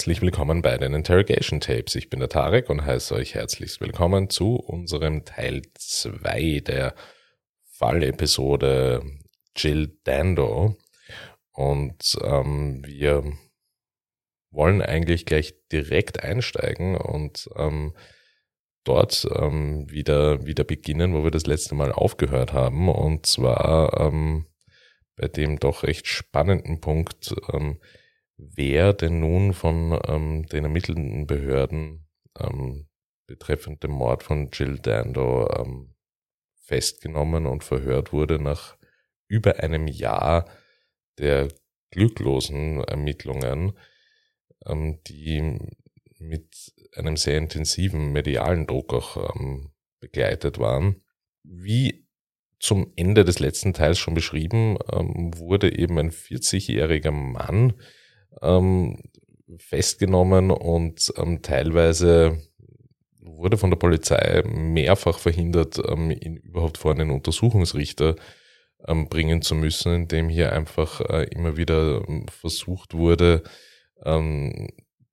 Herzlich willkommen bei den Interrogation Tapes. Ich bin der Tarek und heiße euch herzlichst willkommen zu unserem Teil 2 der Fallepisode Jill Dando. Und ähm, wir wollen eigentlich gleich direkt einsteigen und ähm, dort ähm, wieder, wieder beginnen, wo wir das letzte Mal aufgehört haben. Und zwar ähm, bei dem doch recht spannenden Punkt, ähm, wer denn nun von ähm, den ermittelnden Behörden ähm, betreffend den Mord von Jill Dando ähm, festgenommen und verhört wurde nach über einem Jahr der glücklosen Ermittlungen, ähm, die mit einem sehr intensiven medialen Druck auch ähm, begleitet waren. Wie zum Ende des letzten Teils schon beschrieben, ähm, wurde eben ein 40-jähriger Mann ähm, festgenommen und ähm, teilweise wurde von der Polizei mehrfach verhindert, ähm, ihn überhaupt vor einen Untersuchungsrichter ähm, bringen zu müssen, indem hier einfach äh, immer wieder ähm, versucht wurde, ähm,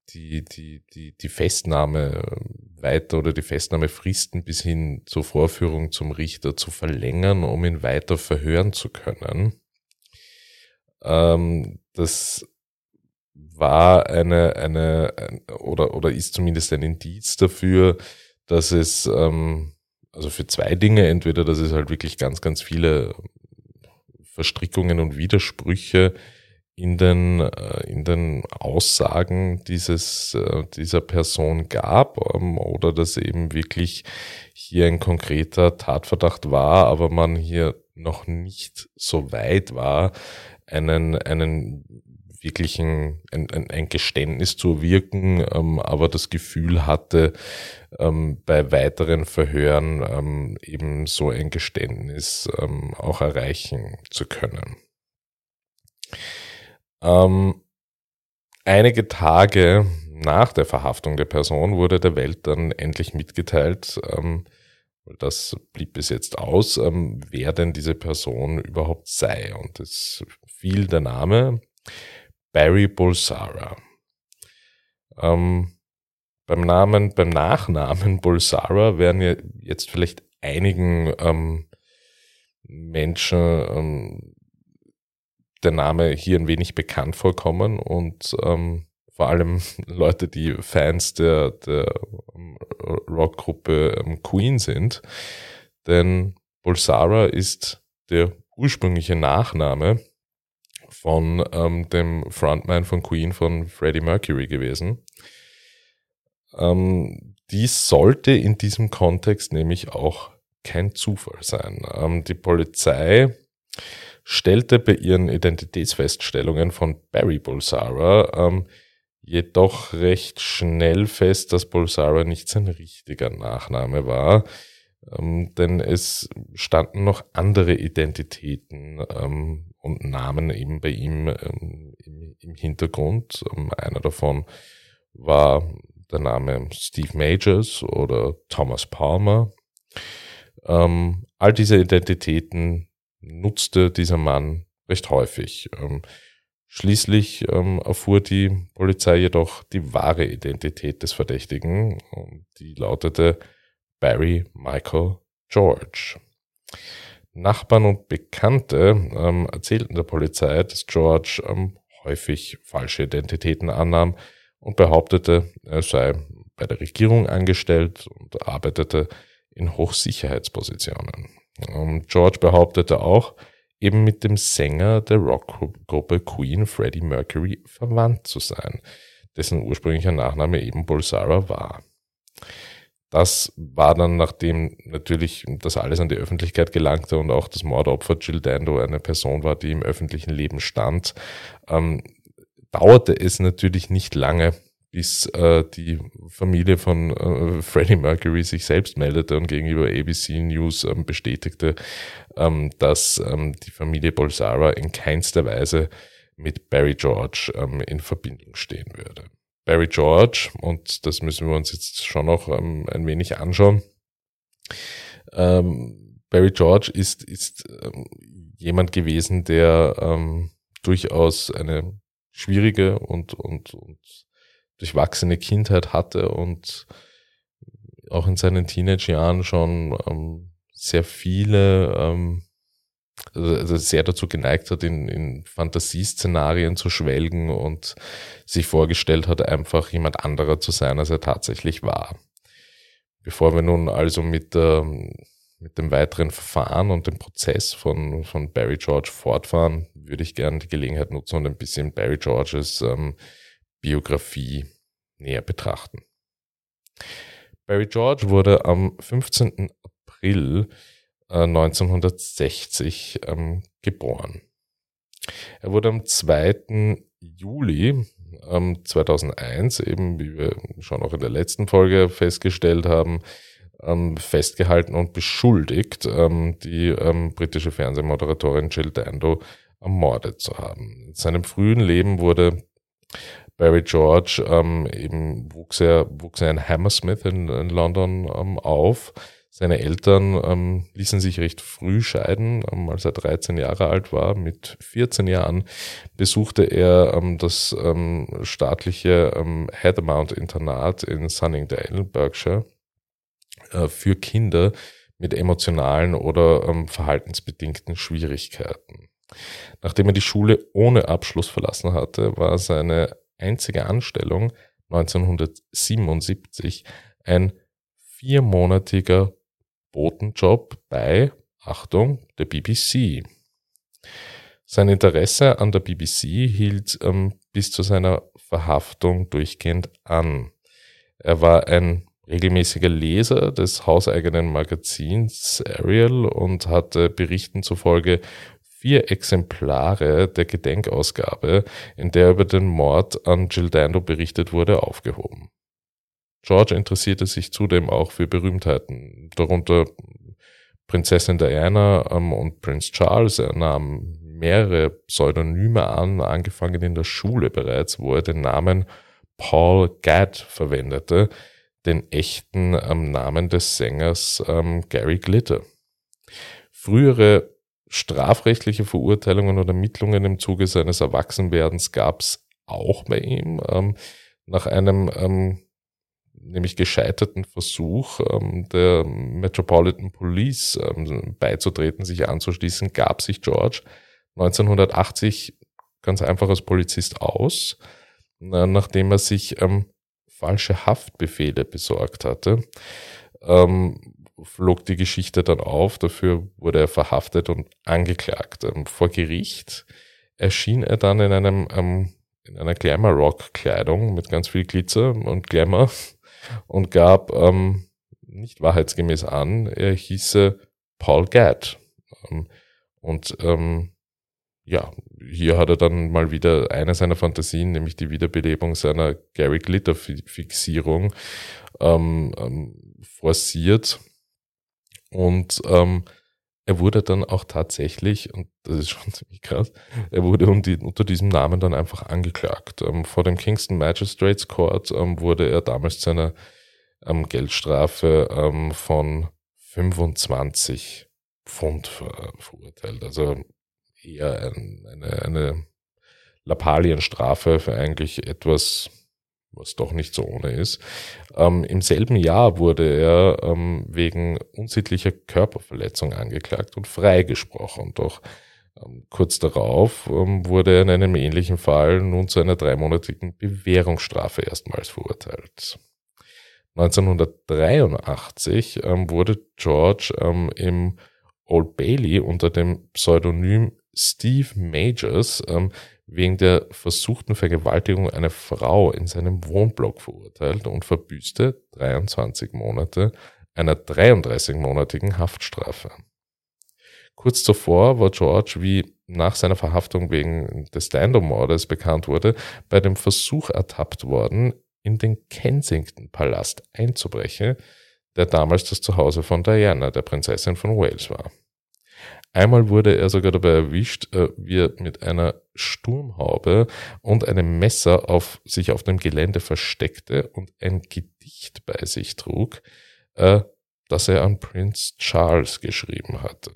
die, die, die, die Festnahme weiter oder die Festnahmefristen bis hin zur Vorführung zum Richter zu verlängern, um ihn weiter verhören zu können. Ähm, das war eine, eine, oder, oder ist zumindest ein Indiz dafür, dass es, ähm, also für zwei Dinge, entweder, dass es halt wirklich ganz, ganz viele Verstrickungen und Widersprüche in den, äh, in den Aussagen dieses, äh, dieser Person gab ähm, oder dass eben wirklich hier ein konkreter Tatverdacht war, aber man hier noch nicht so weit war, einen, einen wirklichen ein, ein, ein Geständnis zu wirken, ähm, aber das Gefühl hatte, ähm, bei weiteren Verhören ähm, eben so ein Geständnis ähm, auch erreichen zu können. Ähm, einige Tage nach der Verhaftung der Person wurde der Welt dann endlich mitgeteilt, ähm, das blieb bis jetzt aus, ähm, wer denn diese Person überhaupt sei. Und es fiel der Name Barry Bulsara. Ähm, beim Namen, beim Nachnamen Bulsara werden ja jetzt vielleicht einigen ähm, Menschen ähm, der Name hier ein wenig bekannt vorkommen und ähm, vor allem Leute, die Fans der, der ähm, Rockgruppe ähm, Queen sind. Denn Bulsara ist der ursprüngliche Nachname von ähm, dem Frontman von Queen von Freddie Mercury gewesen. Ähm, dies sollte in diesem Kontext nämlich auch kein Zufall sein. Ähm, die Polizei stellte bei ihren Identitätsfeststellungen von Barry Bulsara ähm, jedoch recht schnell fest, dass Bulsara nicht sein richtiger Nachname war, ähm, denn es standen noch andere Identitäten ähm, und Namen eben bei ihm ähm, im, Hintergrund. Ähm, einer davon war der Name Steve Majors oder Thomas Palmer. Ähm, all diese Identitäten nutzte dieser Mann recht häufig. Ähm, schließlich ähm, erfuhr die Polizei jedoch die wahre Identität des Verdächtigen. Die lautete Barry Michael George. Nachbarn und Bekannte ähm, erzählten der Polizei, dass George ähm, häufig falsche Identitäten annahm und behauptete, er sei bei der Regierung angestellt und arbeitete in Hochsicherheitspositionen. Ähm, George behauptete auch, eben mit dem Sänger der Rockgruppe Queen Freddie Mercury verwandt zu sein, dessen ursprünglicher Nachname eben Bulsara war. Das war dann, nachdem natürlich das alles an die Öffentlichkeit gelangte und auch das Mordopfer Jill Dando eine Person war, die im öffentlichen Leben stand, ähm, dauerte es natürlich nicht lange, bis äh, die Familie von äh, Freddie Mercury sich selbst meldete und gegenüber ABC News ähm, bestätigte, ähm, dass ähm, die Familie Bolsara in keinster Weise mit Barry George ähm, in Verbindung stehen würde. Barry George, und das müssen wir uns jetzt schon noch ähm, ein wenig anschauen. Ähm, Barry George ist, ist ähm, jemand gewesen, der ähm, durchaus eine schwierige und, und, und durchwachsene Kindheit hatte und auch in seinen Teenage-Jahren schon ähm, sehr viele, ähm, also, also sehr dazu geneigt hat, in, in Fantasieszenarien zu schwelgen und sich vorgestellt hat, einfach jemand anderer zu sein, als er tatsächlich war. Bevor wir nun also mit, äh, mit dem weiteren Verfahren und dem Prozess von, von Barry George fortfahren, würde ich gerne die Gelegenheit nutzen und ein bisschen Barry Georges ähm, Biografie näher betrachten. Barry George wurde am 15. April äh, 1960 ähm, geboren. Er wurde am 2. Juli ähm, 2001, eben wie wir schon auch in der letzten Folge festgestellt haben, ähm, festgehalten und beschuldigt, ähm, die ähm, britische Fernsehmoderatorin Jill Dando ermordet zu haben. In seinem frühen Leben wurde Barry George ähm, eben wuchs er, wuchs er in Hammersmith in, in London ähm, auf. Seine Eltern ähm, ließen sich recht früh scheiden, ähm, als er 13 Jahre alt war. Mit 14 Jahren besuchte er ähm, das ähm, staatliche ähm, Heathermount Internat in Sunningdale, Berkshire, äh, für Kinder mit emotionalen oder ähm, verhaltensbedingten Schwierigkeiten. Nachdem er die Schule ohne Abschluss verlassen hatte, war seine einzige Anstellung 1977 ein viermonatiger Botenjob bei, Achtung, der BBC. Sein Interesse an der BBC hielt ähm, bis zu seiner Verhaftung durchgehend an. Er war ein regelmäßiger Leser des hauseigenen Magazins Ariel und hatte Berichten zufolge vier Exemplare der Gedenkausgabe, in der über den Mord an Gildando berichtet wurde, aufgehoben. George interessierte sich zudem auch für Berühmtheiten, darunter Prinzessin Diana ähm, und Prinz Charles. Er nahm mehrere Pseudonyme an, angefangen in der Schule bereits, wo er den Namen Paul Gadd verwendete, den echten ähm, Namen des Sängers ähm, Gary Glitter. Frühere strafrechtliche Verurteilungen oder Ermittlungen im Zuge seines Erwachsenwerdens gab es auch bei ihm. Ähm, nach einem ähm, nämlich gescheiterten Versuch ähm, der Metropolitan Police ähm, beizutreten, sich anzuschließen, gab sich George 1980 ganz einfach als Polizist aus, nachdem er sich ähm, falsche Haftbefehle besorgt hatte. Ähm, flog die Geschichte dann auf. Dafür wurde er verhaftet und angeklagt. Ähm, vor Gericht erschien er dann in einem ähm, in einer Glamour-Rock-Kleidung mit ganz viel Glitzer und Glamour und gab ähm, nicht wahrheitsgemäß an, er hieße Paul Gadd. Ähm, und ähm, ja, hier hat er dann mal wieder eine seiner Fantasien, nämlich die Wiederbelebung seiner Gary Glitter-Fixierung ähm, ähm, forciert und ähm, er wurde dann auch tatsächlich, und das ist schon ziemlich krass, er wurde unter diesem Namen dann einfach angeklagt. Ähm, vor dem Kingston Magistrates Court ähm, wurde er damals zu einer ähm, Geldstrafe ähm, von 25 Pfund ver verurteilt. Also eher ein, eine, eine Lappalienstrafe für eigentlich etwas was doch nicht so ohne ist. Ähm, Im selben Jahr wurde er ähm, wegen unsittlicher Körperverletzung angeklagt und freigesprochen. Doch ähm, kurz darauf ähm, wurde er in einem ähnlichen Fall nun zu einer dreimonatigen Bewährungsstrafe erstmals verurteilt. 1983 ähm, wurde George ähm, im Old Bailey unter dem Pseudonym Steve Majors wegen der versuchten Vergewaltigung einer Frau in seinem Wohnblock verurteilt und verbüßte 23 Monate einer 33-monatigen Haftstrafe. Kurz zuvor war George, wie nach seiner Verhaftung wegen des Dando-Mordes bekannt wurde, bei dem Versuch ertappt worden, in den Kensington-Palast einzubrechen, der damals das Zuhause von Diana, der Prinzessin von Wales, war. Einmal wurde er sogar dabei erwischt, äh, wie er mit einer Sturmhaube und einem Messer auf sich auf dem Gelände versteckte und ein Gedicht bei sich trug, äh, das er an Prince Charles geschrieben hatte.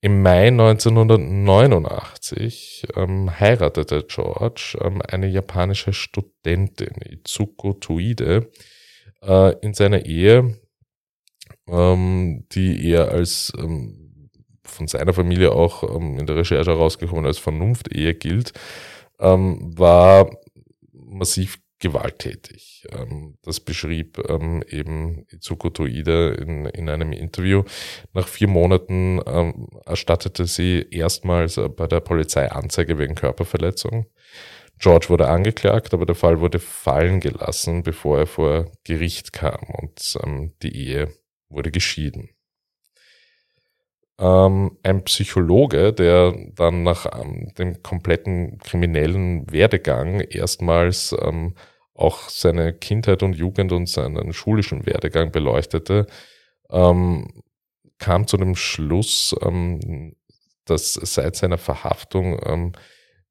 Im Mai 1989 ähm, heiratete George ähm, eine japanische Studentin, Itsuko Tuide, äh, in seiner Ehe, ähm, die er als ähm, von seiner Familie auch ähm, in der Recherche herausgekommen als Vernunftehe gilt, ähm, war massiv gewalttätig. Ähm, das beschrieb ähm, eben Itsuko Toide in, in einem Interview. Nach vier Monaten erstattete sie erstmals äh, bei der Polizei Anzeige wegen Körperverletzung. George wurde angeklagt, aber der Fall wurde fallen gelassen, bevor er vor Gericht kam und ähm, die Ehe wurde geschieden. Ähm, ein Psychologe, der dann nach ähm, dem kompletten kriminellen Werdegang erstmals ähm, auch seine Kindheit und Jugend und seinen schulischen Werdegang beleuchtete, ähm, kam zu dem Schluss, ähm, dass seit seiner Verhaftung ähm,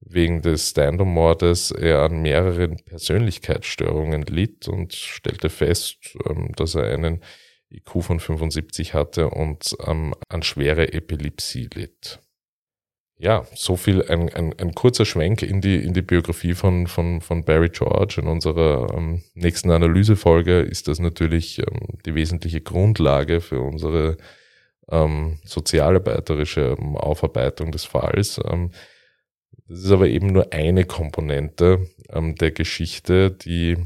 wegen des Stando-Mordes er an mehreren Persönlichkeitsstörungen litt und stellte fest, dass er einen IQ von 75 hatte und ähm, an schwere Epilepsie litt. Ja, so viel ein, ein, ein kurzer Schwenk in die, in die Biografie von, von, von Barry George. In unserer ähm, nächsten Analysefolge ist das natürlich ähm, die wesentliche Grundlage für unsere ähm, sozialarbeiterische ähm, Aufarbeitung des Falls. Ähm, das ist aber eben nur eine Komponente ähm, der Geschichte, die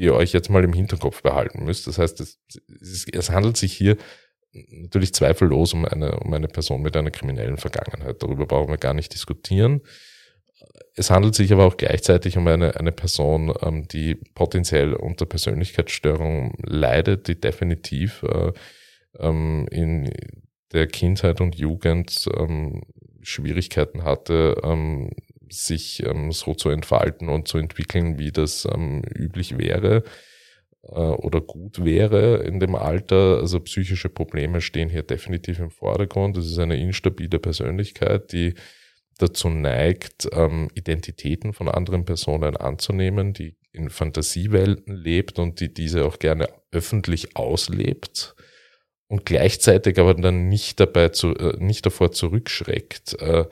die ihr euch jetzt mal im Hinterkopf behalten müsst. Das heißt, es, es handelt sich hier natürlich zweifellos um eine, um eine Person mit einer kriminellen Vergangenheit. Darüber brauchen wir gar nicht diskutieren. Es handelt sich aber auch gleichzeitig um eine, eine Person, ähm, die potenziell unter Persönlichkeitsstörung leidet, die definitiv äh, ähm, in der Kindheit und Jugend ähm, Schwierigkeiten hatte, ähm, sich ähm, so zu entfalten und zu entwickeln, wie das ähm, üblich wäre äh, oder gut wäre in dem Alter. Also psychische Probleme stehen hier definitiv im Vordergrund. Es ist eine instabile Persönlichkeit, die dazu neigt, ähm, Identitäten von anderen Personen anzunehmen, die in Fantasiewelten lebt und die diese auch gerne öffentlich auslebt und gleichzeitig aber dann nicht dabei zu, äh, nicht davor zurückschreckt, äh,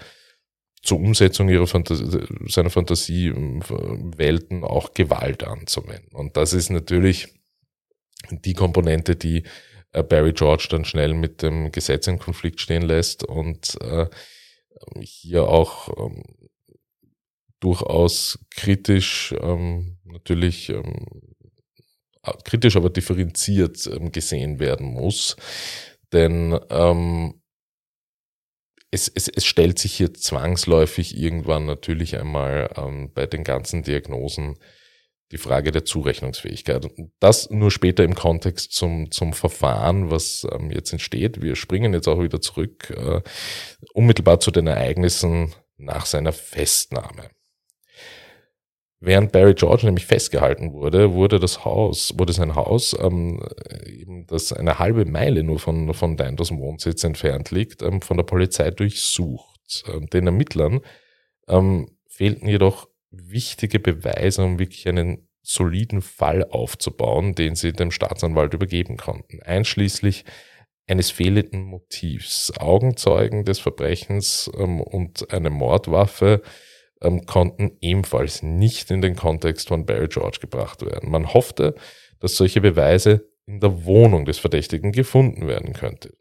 zur Umsetzung ihrer Fantasie, seiner Fantasiewelten auch Gewalt anzuwenden. Und das ist natürlich die Komponente, die äh, Barry George dann schnell mit dem Gesetz in Konflikt stehen lässt und äh, hier auch ähm, durchaus kritisch, ähm, natürlich ähm, kritisch, aber differenziert ähm, gesehen werden muss. Denn ähm, es, es, es stellt sich hier zwangsläufig irgendwann natürlich einmal ähm, bei den ganzen Diagnosen die Frage der Zurechnungsfähigkeit. Das nur später im Kontext zum, zum Verfahren, was ähm, jetzt entsteht. Wir springen jetzt auch wieder zurück, äh, unmittelbar zu den Ereignissen nach seiner Festnahme. Während Barry George nämlich festgehalten wurde, wurde das Haus, wurde sein Haus, ähm, eben das eine halbe Meile nur von, von Dandos Wohnsitz entfernt liegt, ähm, von der Polizei durchsucht. Ähm, den Ermittlern ähm, fehlten jedoch wichtige Beweise, um wirklich einen soliden Fall aufzubauen, den sie dem Staatsanwalt übergeben konnten, einschließlich eines fehlenden Motivs. Augenzeugen des Verbrechens ähm, und eine Mordwaffe ähm, konnten ebenfalls nicht in den Kontext von Barry George gebracht werden. Man hoffte, dass solche Beweise in der Wohnung des Verdächtigen gefunden werden könnte.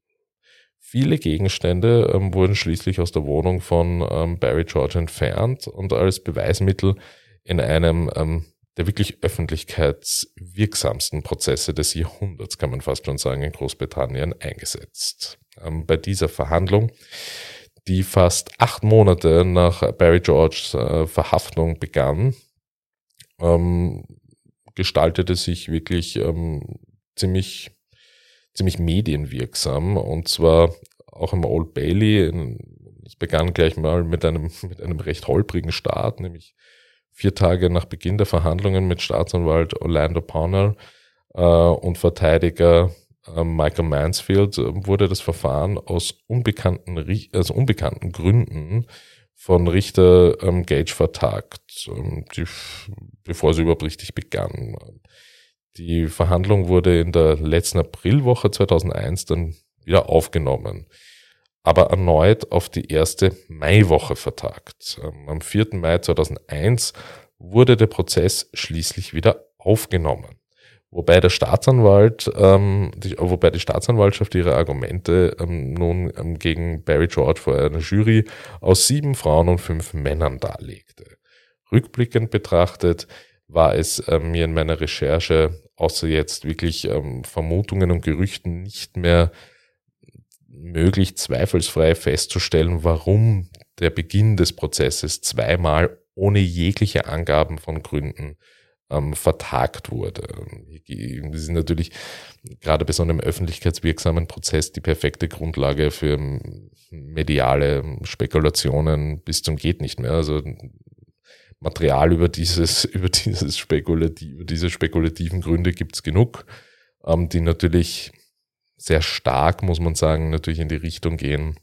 Viele Gegenstände ähm, wurden schließlich aus der Wohnung von ähm, Barry George entfernt und als Beweismittel in einem ähm, der wirklich öffentlichkeitswirksamsten Prozesse des Jahrhunderts, kann man fast schon sagen, in Großbritannien eingesetzt. Ähm, bei dieser Verhandlung die fast acht Monate nach Barry Georges äh, Verhaftung begann, ähm, gestaltete sich wirklich ähm, ziemlich, ziemlich medienwirksam und zwar auch im Old Bailey. Es begann gleich mal mit einem, mit einem recht holprigen Start, nämlich vier Tage nach Beginn der Verhandlungen mit Staatsanwalt Orlando Parnell äh, und Verteidiger Michael Mansfield äh, wurde das Verfahren aus unbekannten, also unbekannten Gründen von Richter ähm, Gage vertagt, ähm, die, bevor sie überhaupt richtig begann. Die Verhandlung wurde in der letzten Aprilwoche 2001 dann wieder aufgenommen. aber erneut auf die erste Maiwoche vertagt. Ähm, am 4. Mai 2001 wurde der Prozess schließlich wieder aufgenommen. Wobei der Staatsanwalt, ähm, die, wobei die Staatsanwaltschaft ihre Argumente ähm, nun ähm, gegen Barry George vor einer Jury aus sieben Frauen und fünf Männern darlegte. Rückblickend betrachtet war es äh, mir in meiner Recherche, außer jetzt wirklich ähm, Vermutungen und Gerüchten, nicht mehr möglich, zweifelsfrei festzustellen, warum der Beginn des Prozesses zweimal ohne jegliche Angaben von Gründen ähm, vertagt wurde. Das ist natürlich gerade bei so einem öffentlichkeitswirksamen Prozess die perfekte Grundlage für mediale Spekulationen bis zum geht nicht mehr. Also Material über dieses, über dieses spekulativ, über diese spekulativen Gründe gibt's genug, ähm, die natürlich sehr stark, muss man sagen, natürlich in die Richtung gehen,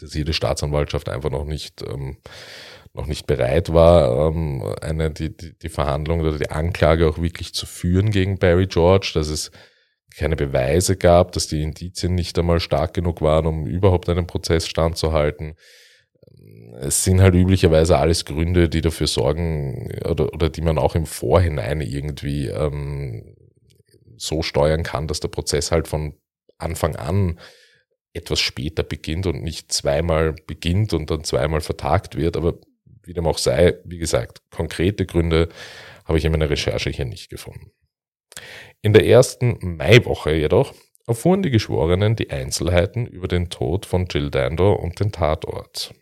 dass jede Staatsanwaltschaft einfach noch nicht, ähm, noch nicht bereit war, ähm, eine, die, die, die Verhandlung oder die Anklage auch wirklich zu führen gegen Barry George, dass es keine Beweise gab, dass die Indizien nicht einmal stark genug waren, um überhaupt einen Prozess standzuhalten. Es sind halt üblicherweise alles Gründe, die dafür sorgen oder, oder die man auch im Vorhinein irgendwie ähm, so steuern kann, dass der Prozess halt von Anfang an etwas später beginnt und nicht zweimal beginnt und dann zweimal vertagt wird. Aber wie dem auch sei, wie gesagt, konkrete Gründe habe ich in meiner Recherche hier nicht gefunden. In der ersten Maiwoche jedoch erfuhren die Geschworenen die Einzelheiten über den Tod von Jill Dando und den Tatort.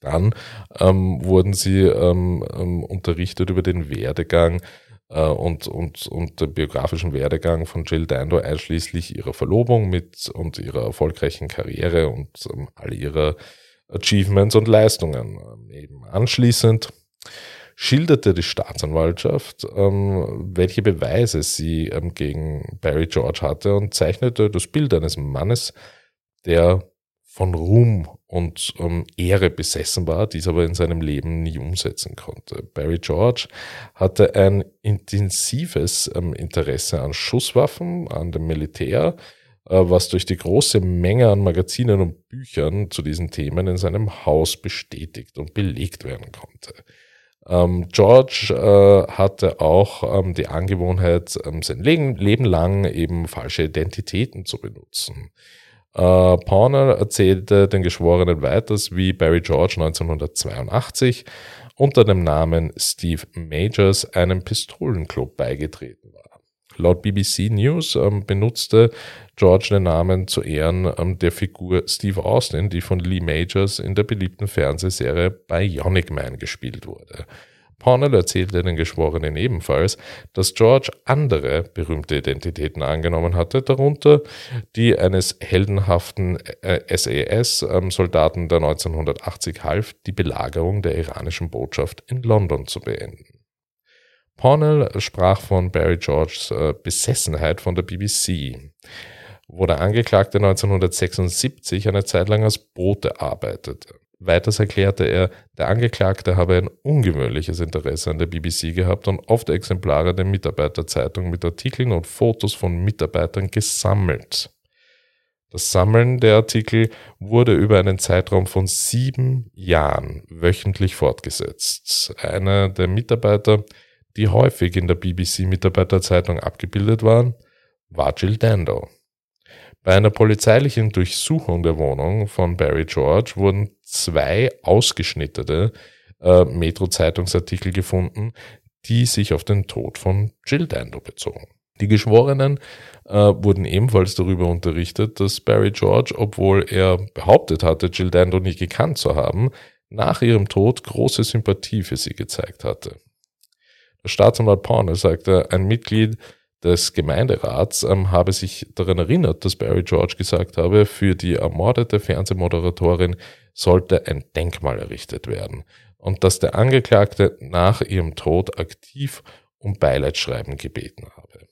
Dann ähm, wurden sie ähm, ähm, unterrichtet über den Werdegang äh, und, und, und den biografischen Werdegang von Jill Dando einschließlich ihrer Verlobung mit und ihrer erfolgreichen Karriere und ähm, all ihrer Achievements und Leistungen. Ähm, eben anschließend schilderte die Staatsanwaltschaft, ähm, welche Beweise sie ähm, gegen Barry George hatte und zeichnete das Bild eines Mannes, der von Ruhm und ähm, Ehre besessen war, dies aber in seinem Leben nie umsetzen konnte. Barry George hatte ein intensives ähm, Interesse an Schusswaffen, an dem Militär, was durch die große Menge an Magazinen und Büchern zu diesen Themen in seinem Haus bestätigt und belegt werden konnte. Ähm, George äh, hatte auch ähm, die Angewohnheit, ähm, sein Leben, Leben lang eben falsche Identitäten zu benutzen. Äh, Porner erzählte den Geschworenen weiters, wie Barry George 1982 unter dem Namen Steve Majors einem Pistolenclub beigetreten war. Laut BBC News ähm, benutzte George den Namen zu Ehren ähm, der Figur Steve Austin, die von Lee Majors in der beliebten Fernsehserie Bionic Man gespielt wurde. Pornell erzählte den Geschworenen ebenfalls, dass George andere berühmte Identitäten angenommen hatte, darunter die eines heldenhaften SAS-Soldaten, der 1980 half, die Belagerung der iranischen Botschaft in London zu beenden. Pornell sprach von Barry Georges äh, Besessenheit von der BBC, wo der Angeklagte 1976 eine Zeit lang als Bote arbeitete. Weiters erklärte er, der Angeklagte habe ein ungewöhnliches Interesse an der BBC gehabt und oft Exemplare der Mitarbeiterzeitung mit Artikeln und Fotos von Mitarbeitern gesammelt. Das Sammeln der Artikel wurde über einen Zeitraum von sieben Jahren wöchentlich fortgesetzt. Einer der Mitarbeiter, die häufig in der BBC-Mitarbeiterzeitung abgebildet waren, war Jill Dando. Bei einer polizeilichen Durchsuchung der Wohnung von Barry George wurden zwei ausgeschnittene äh, Metro-Zeitungsartikel gefunden, die sich auf den Tod von Jill Dando bezogen. Die Geschworenen äh, wurden ebenfalls darüber unterrichtet, dass Barry George, obwohl er behauptet hatte, Jill Dando nie gekannt zu haben, nach ihrem Tod große Sympathie für sie gezeigt hatte. Staatsanwalt Porner sagte, ein Mitglied des Gemeinderats ähm, habe sich daran erinnert, dass Barry George gesagt habe, für die ermordete Fernsehmoderatorin sollte ein Denkmal errichtet werden und dass der Angeklagte nach ihrem Tod aktiv um Beileidsschreiben gebeten habe.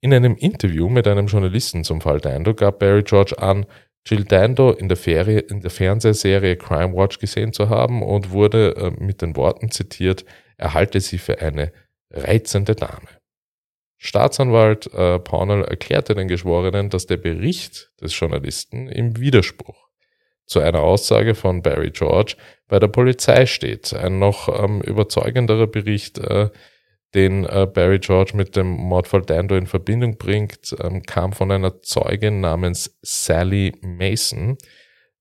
In einem Interview mit einem Journalisten zum Fall Dando gab Barry George an, Jill Dando in der, Ferie, in der Fernsehserie Crime Watch gesehen zu haben und wurde äh, mit den Worten zitiert, er halte sie für eine reizende Dame. Staatsanwalt äh, Pornell erklärte den Geschworenen, dass der Bericht des Journalisten im Widerspruch zu einer Aussage von Barry George bei der Polizei steht. Ein noch ähm, überzeugenderer Bericht, äh, den äh, Barry George mit dem Mordfall Dando in Verbindung bringt, ähm, kam von einer Zeugin namens Sally Mason.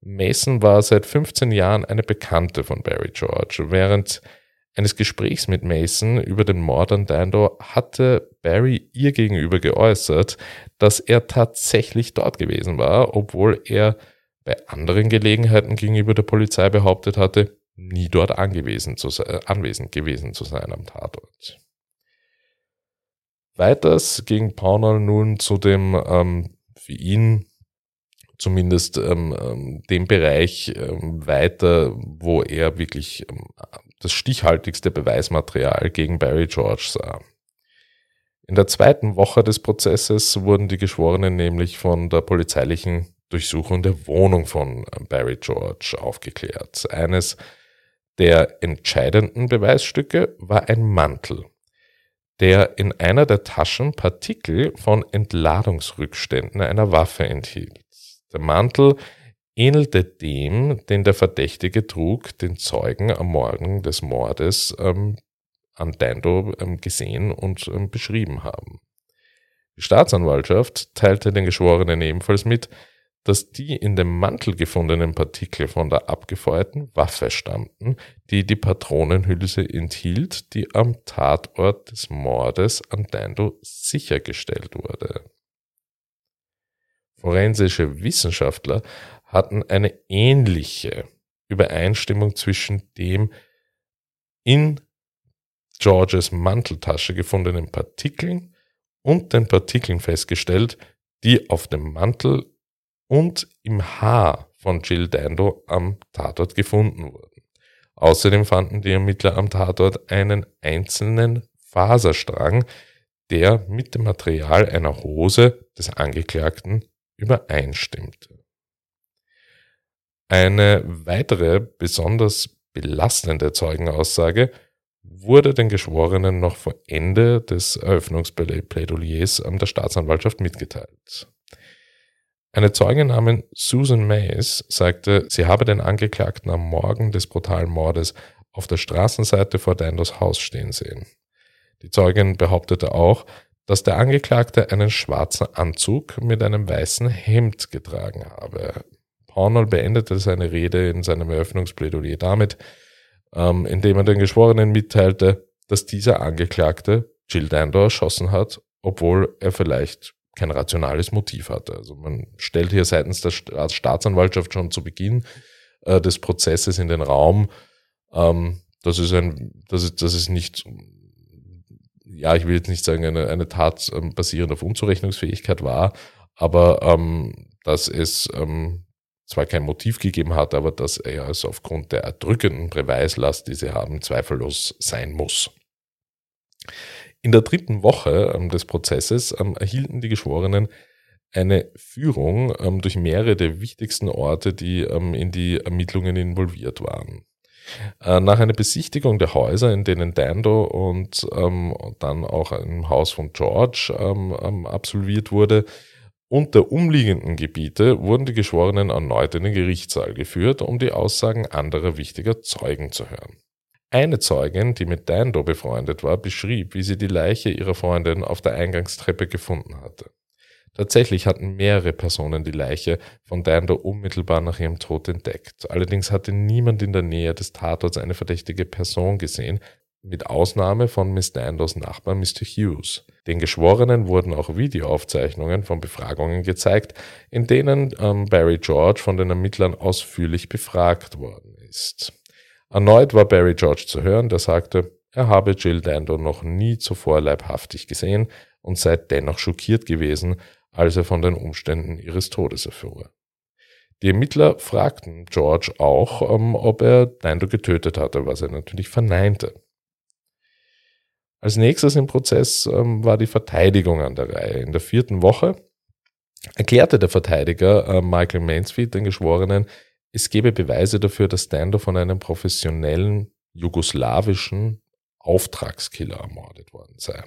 Mason war seit 15 Jahren eine Bekannte von Barry George. Während eines Gesprächs mit Mason über den Mord an Dando hatte Barry ihr gegenüber geäußert, dass er tatsächlich dort gewesen war, obwohl er bei anderen Gelegenheiten gegenüber der Polizei behauptet hatte, nie dort angewiesen zu sein, anwesend gewesen zu sein am Tatort. Weiters ging Paunal nun zu dem ähm, für ihn zumindest ähm, ähm, dem Bereich ähm, weiter, wo er wirklich ähm, das stichhaltigste Beweismaterial gegen Barry George sah. In der zweiten Woche des Prozesses wurden die Geschworenen nämlich von der polizeilichen Durchsuchung der Wohnung von Barry George aufgeklärt. Eines der entscheidenden Beweisstücke war ein Mantel, der in einer der Taschen Partikel von Entladungsrückständen einer Waffe enthielt. Der Mantel ähnelte dem, den der Verdächtige trug, den Zeugen am Morgen des Mordes ähm, an Dando ähm, gesehen und ähm, beschrieben haben. Die Staatsanwaltschaft teilte den Geschworenen ebenfalls mit, dass die in dem Mantel gefundenen Partikel von der abgefeuerten Waffe stammten, die die Patronenhülse enthielt, die am Tatort des Mordes an Dando sichergestellt wurde. Forensische Wissenschaftler hatten eine ähnliche Übereinstimmung zwischen dem in Georges Manteltasche gefundenen Partikeln und den Partikeln festgestellt, die auf dem Mantel und im Haar von Jill Dando am Tatort gefunden wurden. Außerdem fanden die Ermittler am Tatort einen einzelnen Faserstrang, der mit dem Material einer Hose des Angeklagten übereinstimmte. Eine weitere besonders belastende Zeugenaussage wurde den Geschworenen noch vor Ende des Eröffnungsplädoyers an der Staatsanwaltschaft mitgeteilt. Eine Zeugin namens Susan Mays sagte, sie habe den Angeklagten am Morgen des brutalen Mordes auf der Straßenseite vor Dandos Haus stehen sehen. Die Zeugin behauptete auch, dass der Angeklagte einen schwarzen Anzug mit einem weißen Hemd getragen habe. Pornell beendete seine Rede in seinem Eröffnungsplädoyer damit, ähm, indem er den Geschworenen mitteilte, dass dieser Angeklagte Jill Dando erschossen hat, obwohl er vielleicht kein rationales Motiv hatte. Also man stellt hier seitens der Staatsanwaltschaft schon zu Beginn äh, des Prozesses in den Raum, ähm, dass es ein, dass es, dass es nicht, ja, ich will jetzt nicht sagen, eine, eine Tat ähm, basierend auf Unzurechnungsfähigkeit war, aber ähm, dass es ähm, zwar kein Motiv gegeben hat, aber dass er es aufgrund der erdrückenden Beweislast, die sie haben, zweifellos sein muss. In der dritten Woche ähm, des Prozesses ähm, erhielten die Geschworenen eine Führung ähm, durch mehrere der wichtigsten Orte, die in die Ermittlungen involviert waren. Äh, nach einer Besichtigung der Häuser, in denen Dando und dann auch im Haus von George absolviert wurde, und der umliegenden Gebiete wurden die Geschworenen erneut in den Gerichtssaal geführt, um die Aussagen anderer wichtiger Zeugen zu hören. Eine Zeugin, die mit Dando befreundet war, beschrieb, wie sie die Leiche ihrer Freundin auf der Eingangstreppe gefunden hatte. Tatsächlich hatten mehrere Personen die Leiche von Dando unmittelbar nach ihrem Tod entdeckt. Allerdings hatte niemand in der Nähe des Tatorts eine verdächtige Person gesehen, mit Ausnahme von Miss Dandos Nachbar Mr. Hughes. Den Geschworenen wurden auch Videoaufzeichnungen von Befragungen gezeigt, in denen ähm, Barry George von den Ermittlern ausführlich befragt worden ist. Erneut war Barry George zu hören, der sagte, er habe Jill Dando noch nie zuvor leibhaftig gesehen und sei dennoch schockiert gewesen, als er von den Umständen ihres Todes erfuhr. Die Ermittler fragten George auch, ähm, ob er Dando getötet hatte, was er natürlich verneinte. Als nächstes im Prozess ähm, war die Verteidigung an der Reihe. In der vierten Woche erklärte der Verteidiger äh, Michael Mansfield den Geschworenen, es gebe Beweise dafür, dass Dando von einem professionellen jugoslawischen Auftragskiller ermordet worden sei.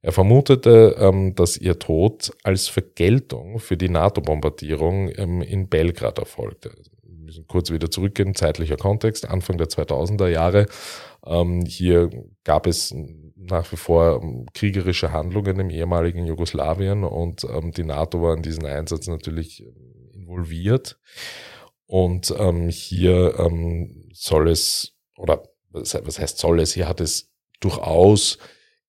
Er vermutete, ähm, dass ihr Tod als Vergeltung für die NATO-Bombardierung ähm, in Belgrad erfolgte. Wir müssen kurz wieder zurückgehen, zeitlicher Kontext, Anfang der 2000er Jahre. Ähm, hier gab es nach wie vor kriegerische Handlungen im ehemaligen Jugoslawien und die NATO war in diesen Einsatz natürlich involviert. Und ähm, hier ähm, soll es, oder was heißt soll es, hier hat es durchaus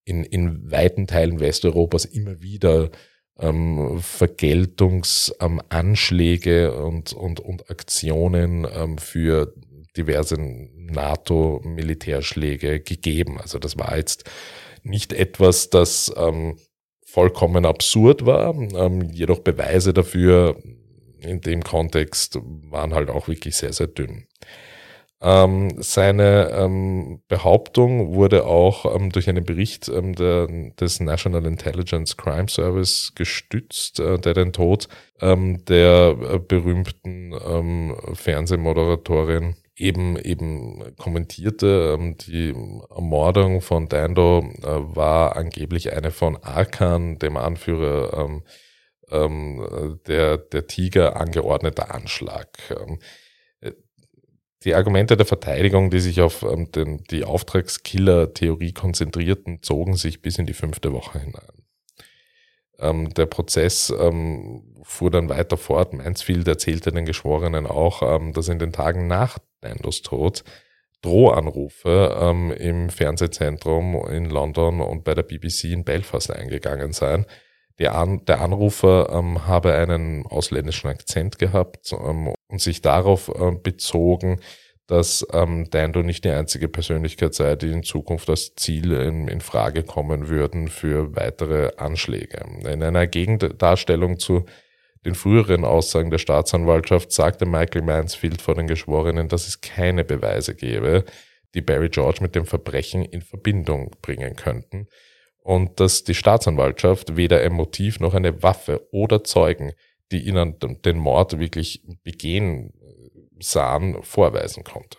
in, in weiten Teilen Westeuropas immer wieder ähm, Vergeltungsanschläge ähm, und, und, und Aktionen ähm, für diverse NATO-Militärschläge gegeben. Also das war jetzt nicht etwas, das ähm, vollkommen absurd war, ähm, jedoch Beweise dafür in dem Kontext waren halt auch wirklich sehr, sehr dünn. Ähm, seine ähm, Behauptung wurde auch ähm, durch einen Bericht ähm, der, des National Intelligence Crime Service gestützt, äh, der den Tod ähm, der äh, berühmten ähm, Fernsehmoderatorin eben eben kommentierte, die Ermordung von Dando äh, war angeblich eine von Arkan, dem Anführer der, der Tiger, angeordneter Anschlag. Die Argumente der Verteidigung, die sich auf ähm, den, die Auftragskiller-Theorie konzentrierten, zogen sich bis in die fünfte Woche hinein. Ähm, der Prozess ähm, fuhr dann weiter fort. Mansfield erzählte den Geschworenen auch, ähm, dass in den Tagen nach Nandos Tod Drohanrufe ähm, im Fernsehzentrum in London und bei der BBC in Belfast eingegangen seien. An, der Anrufer ähm, habe einen ausländischen Akzent gehabt ähm, und sich darauf äh, bezogen, dass ähm, Dando nicht die einzige Persönlichkeit sei, die in Zukunft als Ziel in, in Frage kommen würden für weitere Anschläge. In einer Gegendarstellung zu den früheren Aussagen der Staatsanwaltschaft sagte Michael Mansfield vor den Geschworenen, dass es keine Beweise gäbe, die Barry George mit dem Verbrechen in Verbindung bringen könnten und dass die Staatsanwaltschaft weder ein Motiv noch eine Waffe oder Zeugen, die ihnen den Mord wirklich begehen sahen, vorweisen konnte.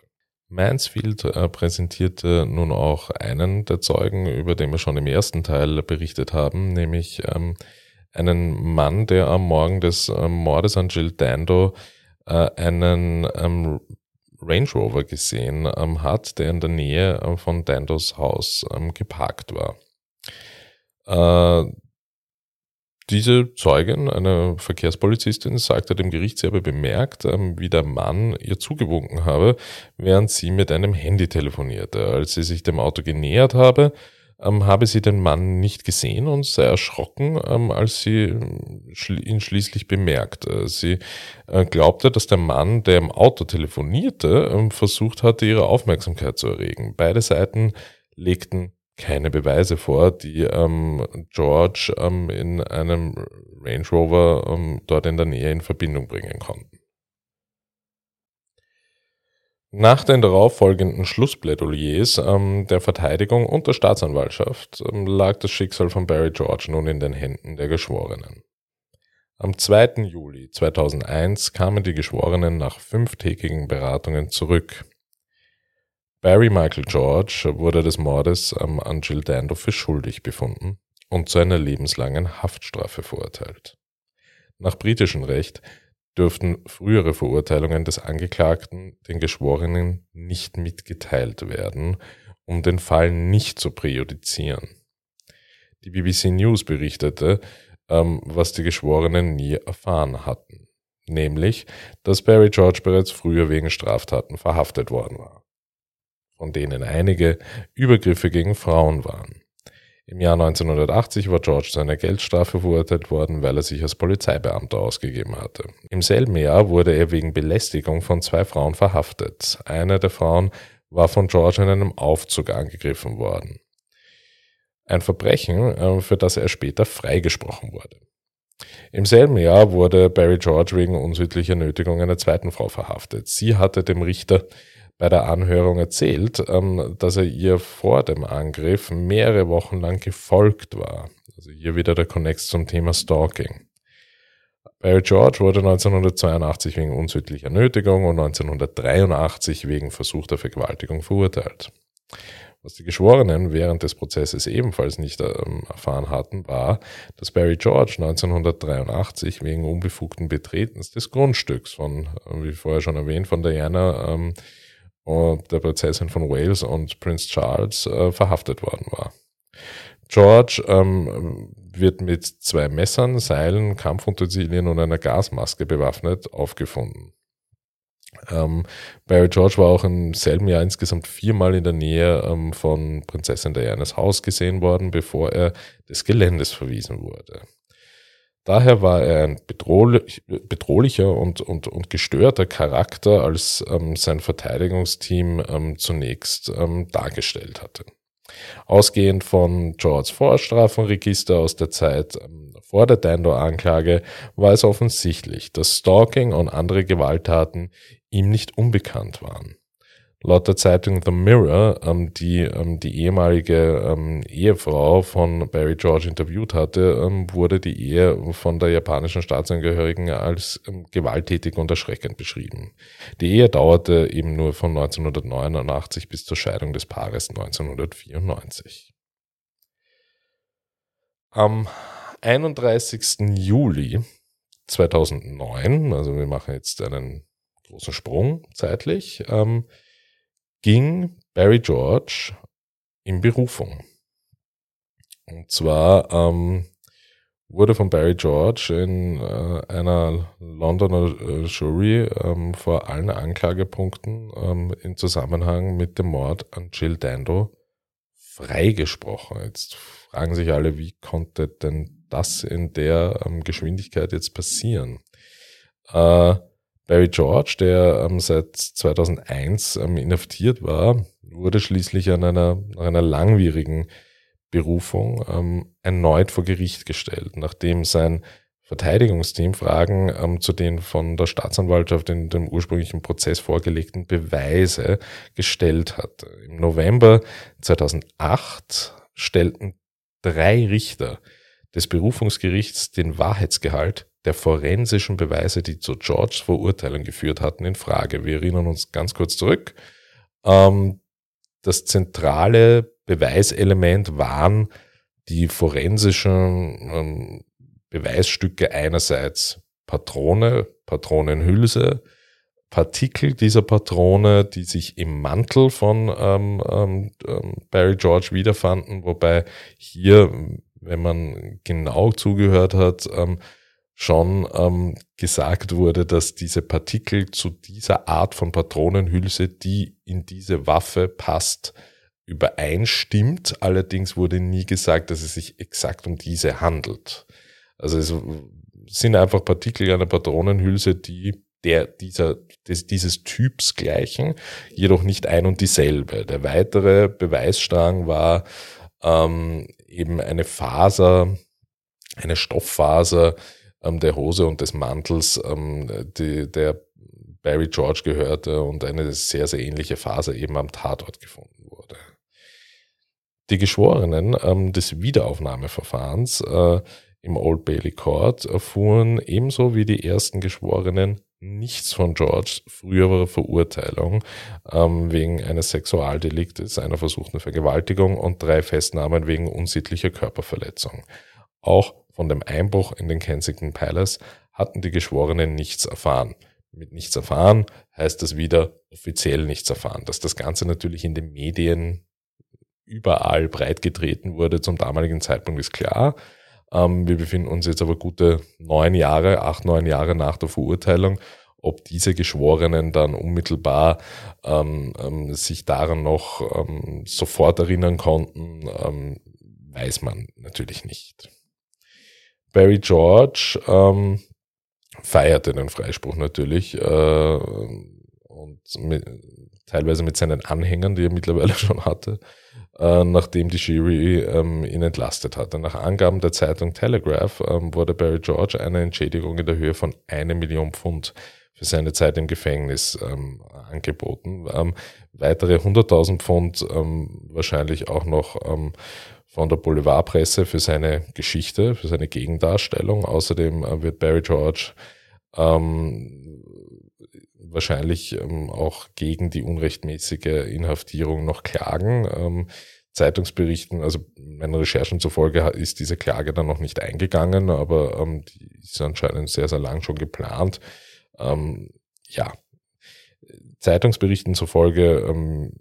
Mansfield äh, präsentierte nun auch einen der Zeugen, über den wir schon im ersten Teil berichtet haben, nämlich ähm, einen Mann, der am Morgen des äh, Mordes an Jill Dando äh, einen ähm, Range Rover gesehen ähm, hat, der in der Nähe äh, von Dandos Haus geparkt war. Äh, diese Zeugin, eine Verkehrspolizistin, sagte dem Gericht, sie habe bemerkt, ähm, wie der Mann ihr zugewunken habe, während sie mit einem Handy telefonierte. Als sie sich dem Auto genähert habe, ähm, habe sie den Mann nicht gesehen und sei erschrocken, ähm, als sie ihn schließlich bemerkte. Sie äh, glaubte, dass der Mann, der im Auto telefonierte, versucht hatte, ihre Aufmerksamkeit zu erregen. Beide Seiten legten keine Beweise vor, die ähm, George ähm, in einem Range Rover ähm, dort in der Nähe in Verbindung bringen konnten. Nach den darauffolgenden Schlussplädoyers ähm, der Verteidigung und der Staatsanwaltschaft ähm, lag das Schicksal von Barry George nun in den Händen der Geschworenen. Am 2. Juli 2001 kamen die Geschworenen nach fünftägigen Beratungen zurück. Barry Michael George wurde des Mordes an Jill Dando für schuldig befunden und zu einer lebenslangen Haftstrafe verurteilt. Nach britischem Recht dürften frühere Verurteilungen des Angeklagten den Geschworenen nicht mitgeteilt werden, um den Fall nicht zu präjudizieren. Die BBC News berichtete, ähm, was die Geschworenen nie erfahren hatten, nämlich, dass Barry George bereits früher wegen Straftaten verhaftet worden war von denen einige Übergriffe gegen Frauen waren. Im Jahr 1980 war George zu einer Geldstrafe verurteilt worden, weil er sich als Polizeibeamter ausgegeben hatte. Im selben Jahr wurde er wegen Belästigung von zwei Frauen verhaftet. Eine der Frauen war von George in einem Aufzug angegriffen worden. Ein Verbrechen, äh, für das er später freigesprochen wurde. Im selben Jahr wurde Barry George wegen unsittlicher Nötigung einer zweiten Frau verhaftet. Sie hatte dem Richter bei der Anhörung erzählt, ähm, dass er ihr vor dem Angriff mehrere Wochen lang gefolgt war. Also hier wieder der Connex zum Thema Stalking. Barry George wurde 1982 wegen unsittlicher Nötigung und 1983 wegen versuchter Vergewaltigung verurteilt. Was die Geschworenen während des Prozesses ebenfalls nicht ähm, erfahren hatten, war, dass Barry George 1983 wegen unbefugten Betretens des Grundstücks von, äh, wie vorher schon erwähnt, von Diana ähm, und der Prinzessin von Wales und Prince Charles äh, verhaftet worden war. George ähm, wird mit zwei Messern, Seilen, Kampfutensilien und einer Gasmaske bewaffnet aufgefunden. Ähm, Barry George war auch im selben Jahr insgesamt viermal in der Nähe ähm, von Prinzessin Dianas Haus gesehen worden, bevor er des Geländes verwiesen wurde. Daher war er ein bedrohlich, bedrohlicher und, und, und gestörter Charakter, als ähm, sein Verteidigungsteam ähm, zunächst ähm, dargestellt hatte. Ausgehend von Georges Vorstrafenregister aus der Zeit ähm, vor der Dando-Anklage war es offensichtlich, dass Stalking und andere Gewalttaten ihm nicht unbekannt waren. Laut der Zeitung The Mirror, ähm, die ähm, die ehemalige ähm, Ehefrau von Barry George interviewt hatte, ähm, wurde die Ehe von der japanischen Staatsangehörigen als ähm, gewalttätig und erschreckend beschrieben. Die Ehe dauerte eben nur von 1989 bis zur Scheidung des Paares 1994. Am 31. Juli 2009, also wir machen jetzt einen großen Sprung zeitlich, ähm, ging Barry George in Berufung. Und zwar ähm, wurde von Barry George in äh, einer Londoner äh, Jury ähm, vor allen Anklagepunkten ähm, im Zusammenhang mit dem Mord an Jill Dando freigesprochen. Jetzt fragen sich alle, wie konnte denn das in der ähm, Geschwindigkeit jetzt passieren? Äh, Barry George, der ähm, seit 2001 ähm, inhaftiert war, wurde schließlich an einer, nach einer langwierigen Berufung ähm, erneut vor Gericht gestellt, nachdem sein Verteidigungsteam Fragen ähm, zu den von der Staatsanwaltschaft in dem ursprünglichen Prozess vorgelegten Beweise gestellt hat. Im November 2008 stellten drei Richter des Berufungsgerichts den Wahrheitsgehalt der forensischen Beweise, die zu Georges Verurteilung geführt hatten, in Frage. Wir erinnern uns ganz kurz zurück. Ähm, das zentrale Beweiselement waren die forensischen ähm, Beweisstücke einerseits Patrone, Patronenhülse, Partikel dieser Patrone, die sich im Mantel von ähm, ähm, ähm Barry George wiederfanden, wobei hier, wenn man genau zugehört hat, ähm, schon ähm, gesagt wurde, dass diese Partikel zu dieser Art von Patronenhülse, die in diese Waffe passt, übereinstimmt. Allerdings wurde nie gesagt, dass es sich exakt um diese handelt. Also es sind einfach Partikel einer Patronenhülse, die der, dieser, des, dieses Typs gleichen, jedoch nicht ein und dieselbe. Der weitere Beweisstrang war ähm, eben eine Faser, eine Stofffaser, ähm, der Hose und des Mantels, ähm, die, der Barry George gehörte und eine sehr, sehr ähnliche Faser eben am Tatort gefunden wurde. Die Geschworenen ähm, des Wiederaufnahmeverfahrens äh, im Old Bailey Court erfuhren ebenso wie die ersten Geschworenen nichts von George früherer Verurteilung ähm, wegen eines Sexualdeliktes, einer versuchten Vergewaltigung und drei Festnahmen wegen unsittlicher Körperverletzung. Auch von dem Einbruch in den Kensington Palace hatten die Geschworenen nichts erfahren. Mit nichts erfahren heißt das wieder offiziell nichts erfahren. Dass das Ganze natürlich in den Medien überall breitgetreten wurde zum damaligen Zeitpunkt ist klar. Ähm, wir befinden uns jetzt aber gute neun Jahre, acht, neun Jahre nach der Verurteilung. Ob diese Geschworenen dann unmittelbar ähm, ähm, sich daran noch ähm, sofort erinnern konnten, ähm, weiß man natürlich nicht. Barry George ähm, feierte den Freispruch natürlich äh, und mit, teilweise mit seinen Anhängern, die er mittlerweile schon hatte, äh, nachdem die Jury ähm, ihn entlastet hatte. Nach Angaben der Zeitung Telegraph ähm, wurde Barry George eine Entschädigung in der Höhe von eine Million Pfund für seine Zeit im Gefängnis ähm, angeboten. Ähm, weitere 100.000 Pfund ähm, wahrscheinlich auch noch ähm, von der Boulevardpresse für seine Geschichte, für seine Gegendarstellung. Außerdem äh, wird Barry George ähm, wahrscheinlich ähm, auch gegen die unrechtmäßige Inhaftierung noch klagen. Ähm, Zeitungsberichten, also meinen Recherchen zufolge ist diese Klage dann noch nicht eingegangen, aber ähm, die ist anscheinend sehr, sehr lang schon geplant. Ähm, ja, Zeitungsberichten zufolge ähm,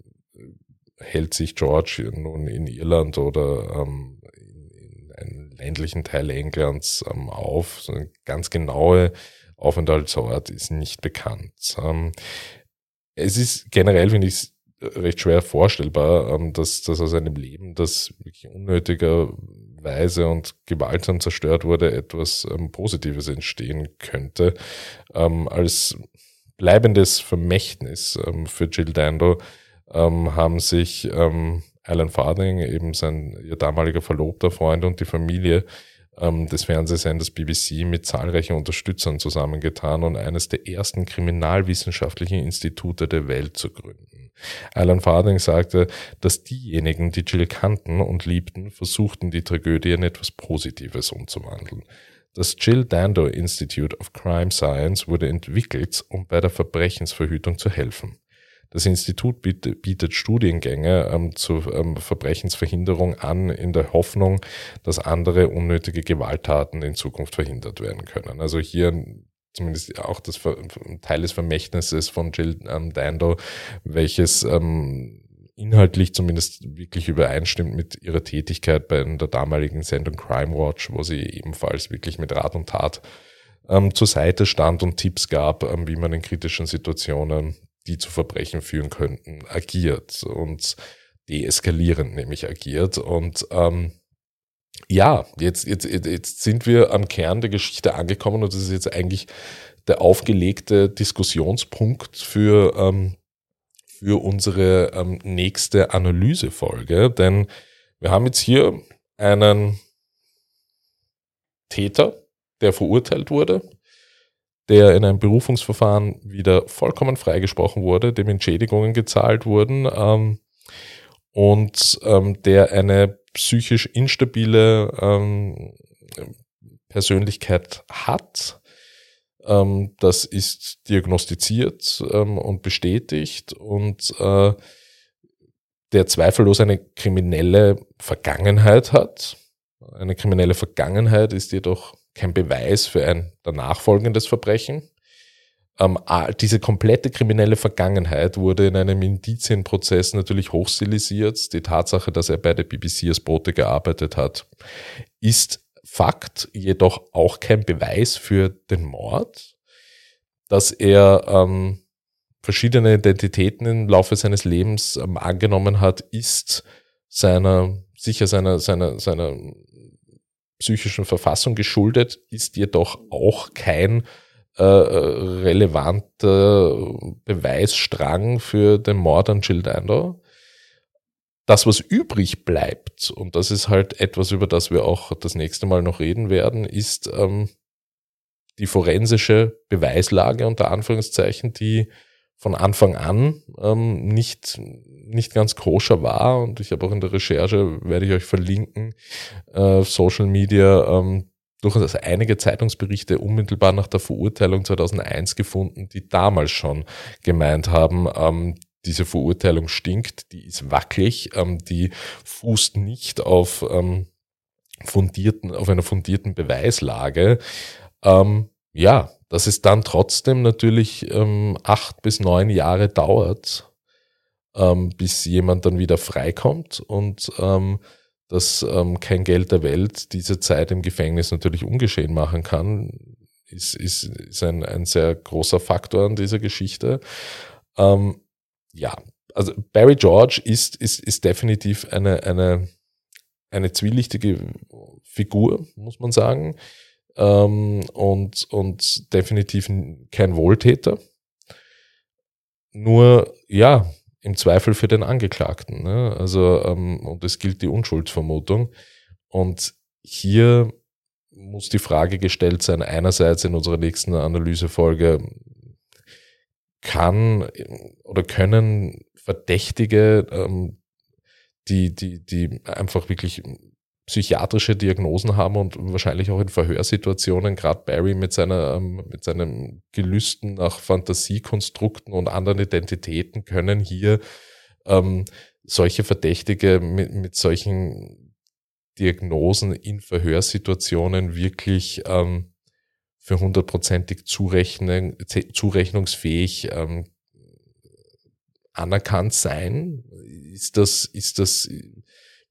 hält sich George nun in Irland oder ähm, in, in einem ländlichen Teil Englands ähm, auf. So eine ganz genaue Aufenthaltsort ist nicht bekannt. Ähm, es ist generell, finde ich, recht schwer vorstellbar, ähm, dass, dass aus einem Leben, das wirklich unnötigerweise und gewaltsam zerstört wurde, etwas ähm, Positives entstehen könnte. Ähm, als bleibendes Vermächtnis für Jill Dando haben sich Alan Farding, eben sein ihr damaliger Verlobter Freund und die Familie ähm, des Fernsehsenders BBC mit zahlreichen Unterstützern zusammengetan und eines der ersten kriminalwissenschaftlichen Institute der Welt zu gründen. Alan Farding sagte, dass diejenigen, die Jill kannten und liebten, versuchten, die Tragödie in etwas Positives umzuwandeln. Das Jill Dando Institute of Crime Science wurde entwickelt, um bei der Verbrechensverhütung zu helfen. Das Institut bietet, Studiengänge ähm, zur ähm, Verbrechensverhinderung an, in der Hoffnung, dass andere unnötige Gewalttaten in Zukunft verhindert werden können. Also hier zumindest auch das Teil des Vermächtnisses von Jill ähm, Dando, welches ähm, inhaltlich zumindest wirklich übereinstimmt mit ihrer Tätigkeit bei der damaligen Sendung Crime Watch, wo sie ebenfalls wirklich mit Rat und Tat ähm, zur Seite stand und Tipps gab, ähm, wie man in kritischen Situationen die zu Verbrechen führen könnten, agiert und deeskalierend nämlich agiert. Und ähm, ja, jetzt, jetzt, jetzt sind wir am Kern der Geschichte angekommen und das ist jetzt eigentlich der aufgelegte Diskussionspunkt für, ähm, für unsere ähm, nächste Analysefolge. Denn wir haben jetzt hier einen Täter, der verurteilt wurde, der in einem Berufungsverfahren wieder vollkommen freigesprochen wurde, dem Entschädigungen gezahlt wurden ähm, und ähm, der eine psychisch instabile ähm, Persönlichkeit hat. Ähm, das ist diagnostiziert ähm, und bestätigt und äh, der zweifellos eine kriminelle Vergangenheit hat. Eine kriminelle Vergangenheit ist jedoch kein Beweis für ein danach folgendes Verbrechen. Ähm, diese komplette kriminelle Vergangenheit wurde in einem Indizienprozess natürlich hochstilisiert. Die Tatsache, dass er bei der BBC als Bote gearbeitet hat, ist Fakt, jedoch auch kein Beweis für den Mord. Dass er ähm, verschiedene Identitäten im Laufe seines Lebens ähm, angenommen hat, ist seiner, sicher seiner, seiner, seiner psychischen Verfassung geschuldet, ist jedoch auch kein äh, relevanter Beweisstrang für den Mord an Jill Dando. Das, was übrig bleibt, und das ist halt etwas, über das wir auch das nächste Mal noch reden werden, ist ähm, die forensische Beweislage unter Anführungszeichen, die von Anfang an ähm, nicht, nicht ganz koscher war. Und ich habe auch in der Recherche, werde ich euch verlinken, äh, Social Media, ähm, durchaus einige Zeitungsberichte unmittelbar nach der Verurteilung 2001 gefunden, die damals schon gemeint haben, ähm, diese Verurteilung stinkt, die ist wackelig, ähm, die fußt nicht auf ähm, fundierten, auf einer fundierten Beweislage. Ähm, ja, dass es dann trotzdem natürlich ähm, acht bis neun Jahre dauert, ähm, bis jemand dann wieder freikommt und ähm, dass ähm, kein Geld der Welt diese Zeit im Gefängnis natürlich ungeschehen machen kann, ist, ist, ist ein, ein sehr großer Faktor an dieser Geschichte. Ähm, ja, also Barry George ist, ist, ist definitiv eine, eine, eine zwielichtige Figur, muss man sagen ähm, und, und definitiv kein Wohltäter. Nur, ja, im Zweifel für den Angeklagten. Ne? Also, ähm, und es gilt die Unschuldsvermutung. Und hier muss die Frage gestellt sein, einerseits in unserer nächsten Analysefolge, kann oder können Verdächtige, ähm, die, die, die einfach wirklich psychiatrische Diagnosen haben und wahrscheinlich auch in Verhörsituationen, gerade Barry mit seiner, ähm, mit seinem Gelüsten nach Fantasiekonstrukten und anderen Identitäten können hier ähm, solche Verdächtige mit, mit solchen Diagnosen in Verhörsituationen wirklich ähm, für hundertprozentig zurechnungsfähig ähm, anerkannt sein? Ist das, ist das,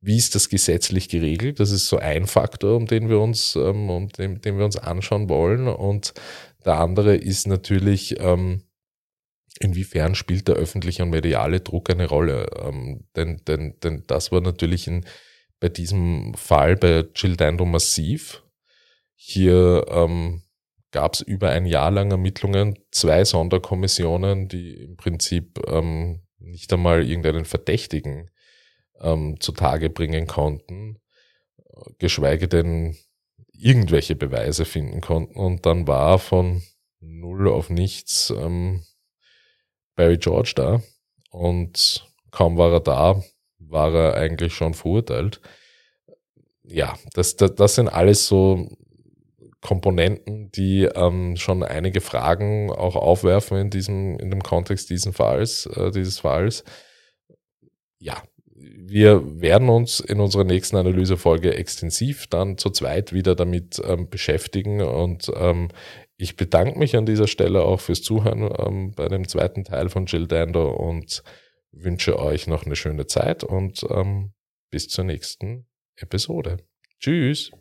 wie ist das gesetzlich geregelt? Das ist so ein Faktor, um den wir uns, ähm, um den, den wir uns anschauen wollen. Und der andere ist natürlich, ähm, inwiefern spielt der öffentliche und mediale Druck eine Rolle? Ähm, denn, denn, denn das war natürlich in, bei diesem Fall bei Jill Dando massiv. Hier ähm, gab es über ein Jahr lang Ermittlungen, zwei Sonderkommissionen, die im Prinzip ähm, nicht einmal irgendeinen Verdächtigen ähm, zutage bringen konnten, geschweige denn irgendwelche Beweise finden konnten. Und dann war von null auf nichts ähm, Barry George da. Und kaum war er da, war er eigentlich schon verurteilt. Ja, das, das, das sind alles so Komponenten, die ähm, schon einige Fragen auch aufwerfen in diesem, in dem Kontext diesen Falls, äh, dieses Falls. Ja, wir werden uns in unserer nächsten Analysefolge extensiv dann zu zweit wieder damit ähm, beschäftigen und ähm, ich bedanke mich an dieser Stelle auch fürs Zuhören ähm, bei dem zweiten Teil von Jill Dando und wünsche euch noch eine schöne Zeit und ähm, bis zur nächsten Episode. Tschüss.